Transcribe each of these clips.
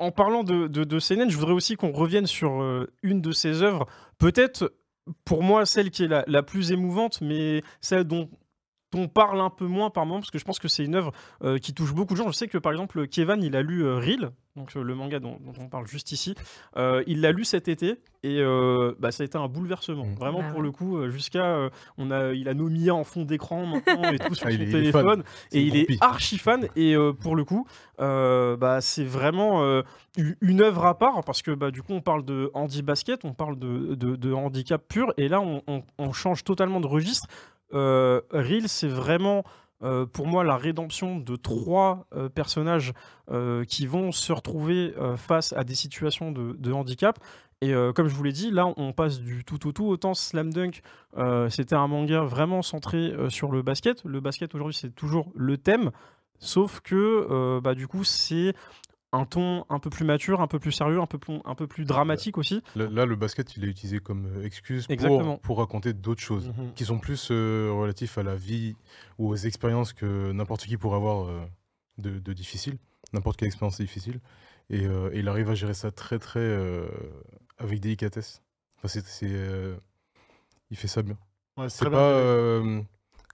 en parlant de, de, je voudrais aussi qu'on revienne sur euh, une de ses œuvres, peut-être pour moi celle qui est la plus émouvante, mais celle dont on parle un peu moins par moment, parce que je pense que c'est une œuvre euh, qui touche beaucoup de gens. Je sais que par exemple, Kevin, il a lu euh, Reel, donc euh, le manga dont, dont on parle juste ici. Euh, il l'a lu cet été et euh, bah, ça a été un bouleversement. Mm. Vraiment, Bah pour ouais. le coup, jusqu'à. euh, on a, il a Nomiya en fond d'écran maintenant et tout sur Ah, son il est- il est téléphone. Et il est archi fan. Et euh, pour le coup, euh, bah, c'est vraiment euh, une œuvre à part parce que bah, du coup, on parle de handi basket, on parle de, de- de handicap pur. Et là, on, on- on change totalement de registre. Euh, Reel, c'est vraiment. euh, pour moi, la rédemption de trois euh, personnages euh, qui vont se retrouver face à des situations de, handicap. Et comme je vous l'ai dit, là, on passe du tout au tout. Autant Slam Dunk, c'était un manga vraiment centré sur le basket. Le basket, aujourd'hui, c'est toujours le thème. Sauf que, bah, du coup, c'est un ton un peu plus mature, un peu plus sérieux, un peu plus, un peu plus dramatique aussi. Là, là, le basket, il est utilisé comme euh, excuse pour, pour raconter d'autres choses Mhm. qui sont plus euh, relatifs à la vie ou aux expériences que n'importe qui pourrait avoir euh, de, de difficile, n'importe quelle expérience difficile. Et, euh, et il arrive à gérer ça très, très euh, avec délicatesse. Enfin, euh, il fait ça bien. Ouais, c'est pas. euh,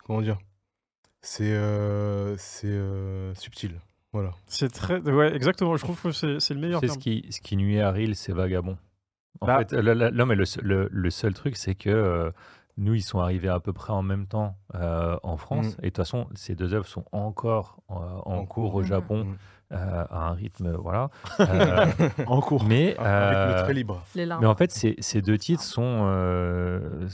comment dire C'est euh, c'est euh, subtil. Voilà. C'est très. Ouais, exactement. Je trouve que c'est c'est le meilleur C'est terme. ce qui, ce qui nuit à Reel, c'est Vagabond. En Bah- fait, là, là- non, mais le, se- le- le seul truc, c'est que euh, nous, ils sont arrivés à peu près en même temps euh, en France. Mm. Et de toute façon, ces deux œuvres sont encore euh, en, En cours cours. au. Japon Mm. euh, à un rythme, voilà. Euh, En cours. mais, Un- un rythme euh, très libre. Mais en fait, ces, deux titres sont, euh,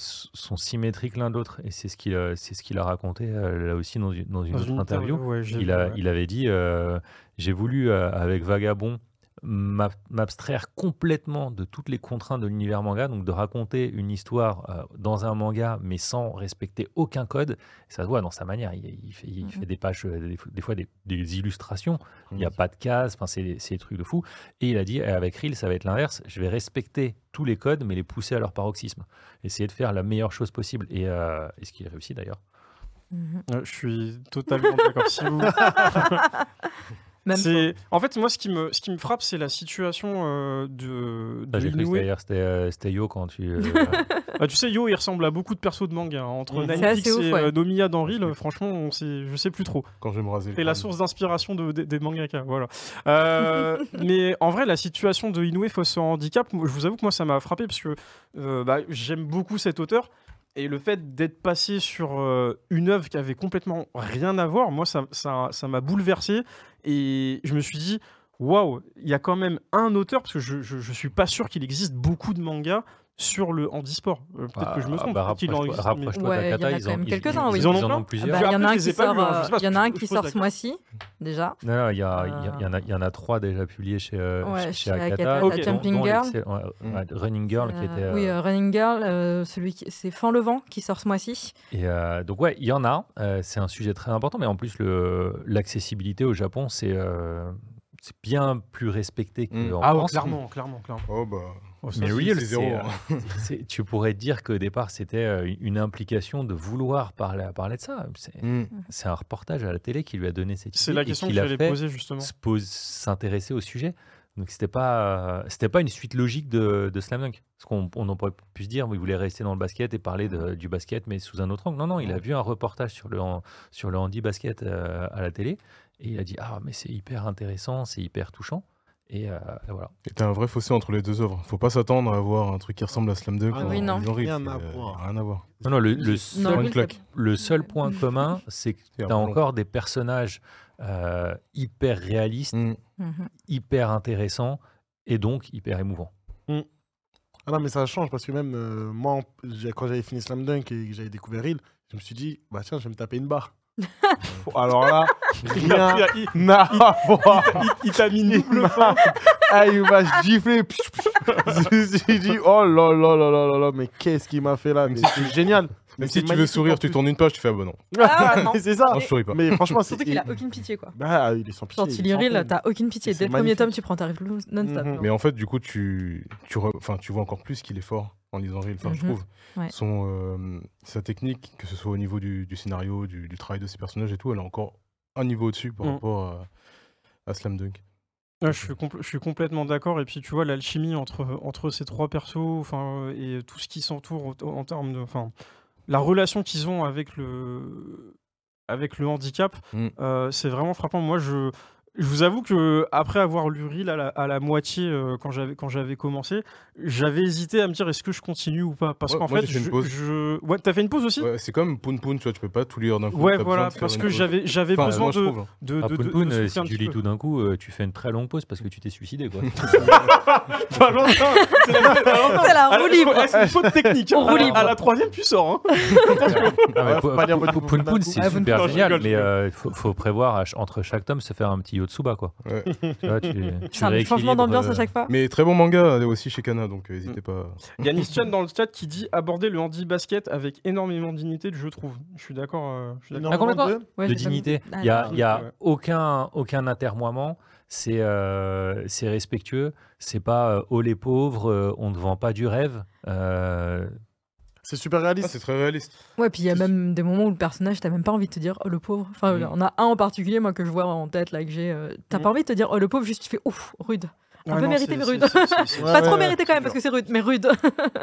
symétriques l'un de l'autre. Et c'est ce qu'il a, c'est ce qu'il a raconté euh, là aussi dans une, dans une Dans autre une interview. ouais, Il, vu, a, ouais. il avait dit euh, J'ai voulu, euh, avec Vagabond, m'abstraire complètement de toutes les contraintes de l'univers manga, donc de raconter une histoire euh, dans un manga, mais sans respecter aucun code. Ça se voit dans sa manière. Il, il fait, il Mhm. fait des pages, euh, des, fois des, des illustrations. Il n'y a pas de cases, enfin, c'est c'est des trucs de fou. Et il a dit Avec Reel, ça va être l'inverse. Je vais respecter tous les codes, mais les pousser à leur paroxysme. Essayer de faire la meilleure chose possible. Et, euh, et ce qu'il réussit d'ailleurs. Mhm. Ouais, je suis totalement d'accord. Si vous- c'est- En fait, moi, ce qui me, ce qui me frappe, c'est la situation euh, de, Ah, de J'ai cru que c'était euh, c'était Yo quand tu. euh, Ah, tu sais, Yo, il ressemble à beaucoup de persos de manga. hein. Entre. C'est Ninepix assez ouf, et ouais. euh, Nomiya dans Reel, euh, franchement, on sait, je sais plus trop. Quand je vais me raser. le C'est la source d'inspiration de, des- des mangaka, voilà. Euh, mais en vrai, la situation de Inoue face au handicap, je vous avoue que moi, ça m'a frappé parce que euh, bah, j'aime beaucoup cet auteur. Et le fait d'être passé sur euh, une œuvre qui avait complètement rien à voir, moi, ça ça- ça m'a bouleversé. Et je me suis dit, waouh, il y a quand même un auteur, parce que je, je suis pas sûr qu'il existe beaucoup de mangas sur le handisport. Euh, Peut-être que je me Ah, trompe. bah, qu'il en rapproche-toi- mais- Ouais, il y en d'Akata, a ils quand en- même ils- quelques-uns, ils- oui. Ils en Ils en ont Ah plusieurs. bah, Il y en a un qui sort, euh, il y en a un qui sort ce mois-ci, déjà. Non, non, il y, a, Euh, il y en a- il y en a trois déjà publiés chez, euh, Ouais, chez, chez Akata. Dont- Jumping dont Girl. ouais, Mm. ouais, Running Girl qui était. Oui, Running Girl, celui c'est Fan le vent qui sort ce mois-ci. Et donc ouais, il y en a. c'est un sujet très important, mais en plus le l'accessibilité au Japon, c'est euh, c'est bien plus respecté qu'en Mm. Ah ouais, France. clairement, clairement, clairement. Oh bah. Oh, ça, Mais c'est- Real, c'est c'est, euh, hein. c'est- tu pourrais dire qu'au départ c'était euh, une implication de vouloir parler, parler de ça. C'est, Mm. c'est un reportage à la télé qui lui a donné cette C'est idée la et question que l'a j'allais fait poser justement. s'intéresser au sujet. Donc c'était pas euh, c'était pas une suite logique de, de Slam Dunk. Parce qu'on on en pourrait plus se dire, il voulait rester dans le basket et parler de- du basket, mais sous un autre angle. Non, non, il a vu un reportage sur le, sur le handi basket euh, à la télé et il a dit ah mais c'est hyper intéressant, c'est hyper touchant. Et, euh, et voilà. Et t'as un vrai fossé entre les deux œuvres. Faut pas s'attendre à avoir un truc qui ressemble à Slam Dunk. Ah oui, non. Rien à euh, voir. Rien à voir. Non, non, le, le Non, seul, claque. le seul point commun, c'est que tu as encore des personnages euh, hyper réalistes, Mm. Mhm. hyper intéressants et donc hyper émouvants. Ah non, mais ça change parce que même euh, moi, quand j'avais fini Slam Dunk et que j'avais découvert Reel, je me suis dit, bah tiens, je vais me taper une barre. Alors là, Il a rien pris- il- à voir. il- il t'a mis une double m'a- Ah, il m'a giflé. je me suis dit, oh là là là là là là, mais qu'est-ce qu'il m'a fait là? Mais C'est génial. Même Mais si tu veux sourire, tu tournes une page, tu fais ah bah non. Ah, non. Mais c'est ça. Non, je souris pas. Mais franchement, c'est. Surtout qu'il a aucune pitié, quoi. Bah, il est sans pitié. Quand il est peine. t'as aucune pitié. Dès le premier tome, tu prends ta non-stop. Mhm. genre. Mais en fait, du coup, tu, tu, re- enfin, tu vois encore plus qu'il est fort en lisant Reel, enfin, je Mhm. trouve. Ouais. Son, euh, sa technique, que ce soit au niveau du, du scénario, du, du travail de ses personnages et tout, elle est encore un niveau au-dessus par Mm. rapport à, à Slam Dunk. Je, suis compl- je suis complètement d'accord. Et puis, tu vois, l'alchimie entre, entre ces trois persos enfin, et tout ce qui s'entoure en, en termes de. Enfin, la relation qu'ils ont avec le, avec le handicap, Mm. euh, c'est vraiment frappant. Moi, je. Je vous avoue que après avoir lu Reel à la, à la moitié euh, quand j'avais quand j'avais commencé, j'avais hésité à me dire est-ce que je continue ou pas? Parce Ouais, qu'en fait fait une je, pause. je- ouais t'as fait une pause aussi? Ouais, c'est comme Poun Poun, tu vois, tu peux pas tout lire d'un coup. Ouais, voilà de parce que pause. j'avais j'avais Enfin, besoin moi, de trouve, hein. de, Ah, de, Poun de- Poun, de euh, si tu lis peu. tout d'un coup, euh, tu fais une très longue pause parce que tu t'es suicidé. Quoi. Pas longtemps, c'est la-. C'est Ah, roue libre. ah, C'est une faute technique. On À roue la- libre. À la troisième, tu sors. hein. Ah, Poun- c'est coup. super génial, mais euh, il faut, prévoir à entre chaque tome se faire un petit Yotsuba. Quoi. C'est un changement d'ambiance à euh, chaque fois. Mais très bon manga euh, aussi chez Kana, donc n'hésitez pas. Il y a Nistian dans le chat qui dit aborder le handi basket avec énormément de dignité, je trouve. Je suis d'accord. je suis d'accord. Ah, complètement. De dignité. Il n'y a, Ah, y aucun, aucun atermoiement. C'est euh, c'est respectueux. C'est pas euh, oh les pauvres, euh, on ne vend pas du rêve. Euh, C'est super Ah, réaliste. c'est très réaliste. Ouais, puis il y a même des moments où le personnage, t'as même pas envie de te dire oh le pauvre. Enfin, Mm. on a un en particulier, moi, que je vois en tête, là, que j'ai. euh, T'as Mm. pas envie de te dire oh le pauvre, juste tu fais ouf, rude. Un Ouais, peu non, mérité, mais rude. pas trop mérité quand même, parce que c'est rude, mais rude.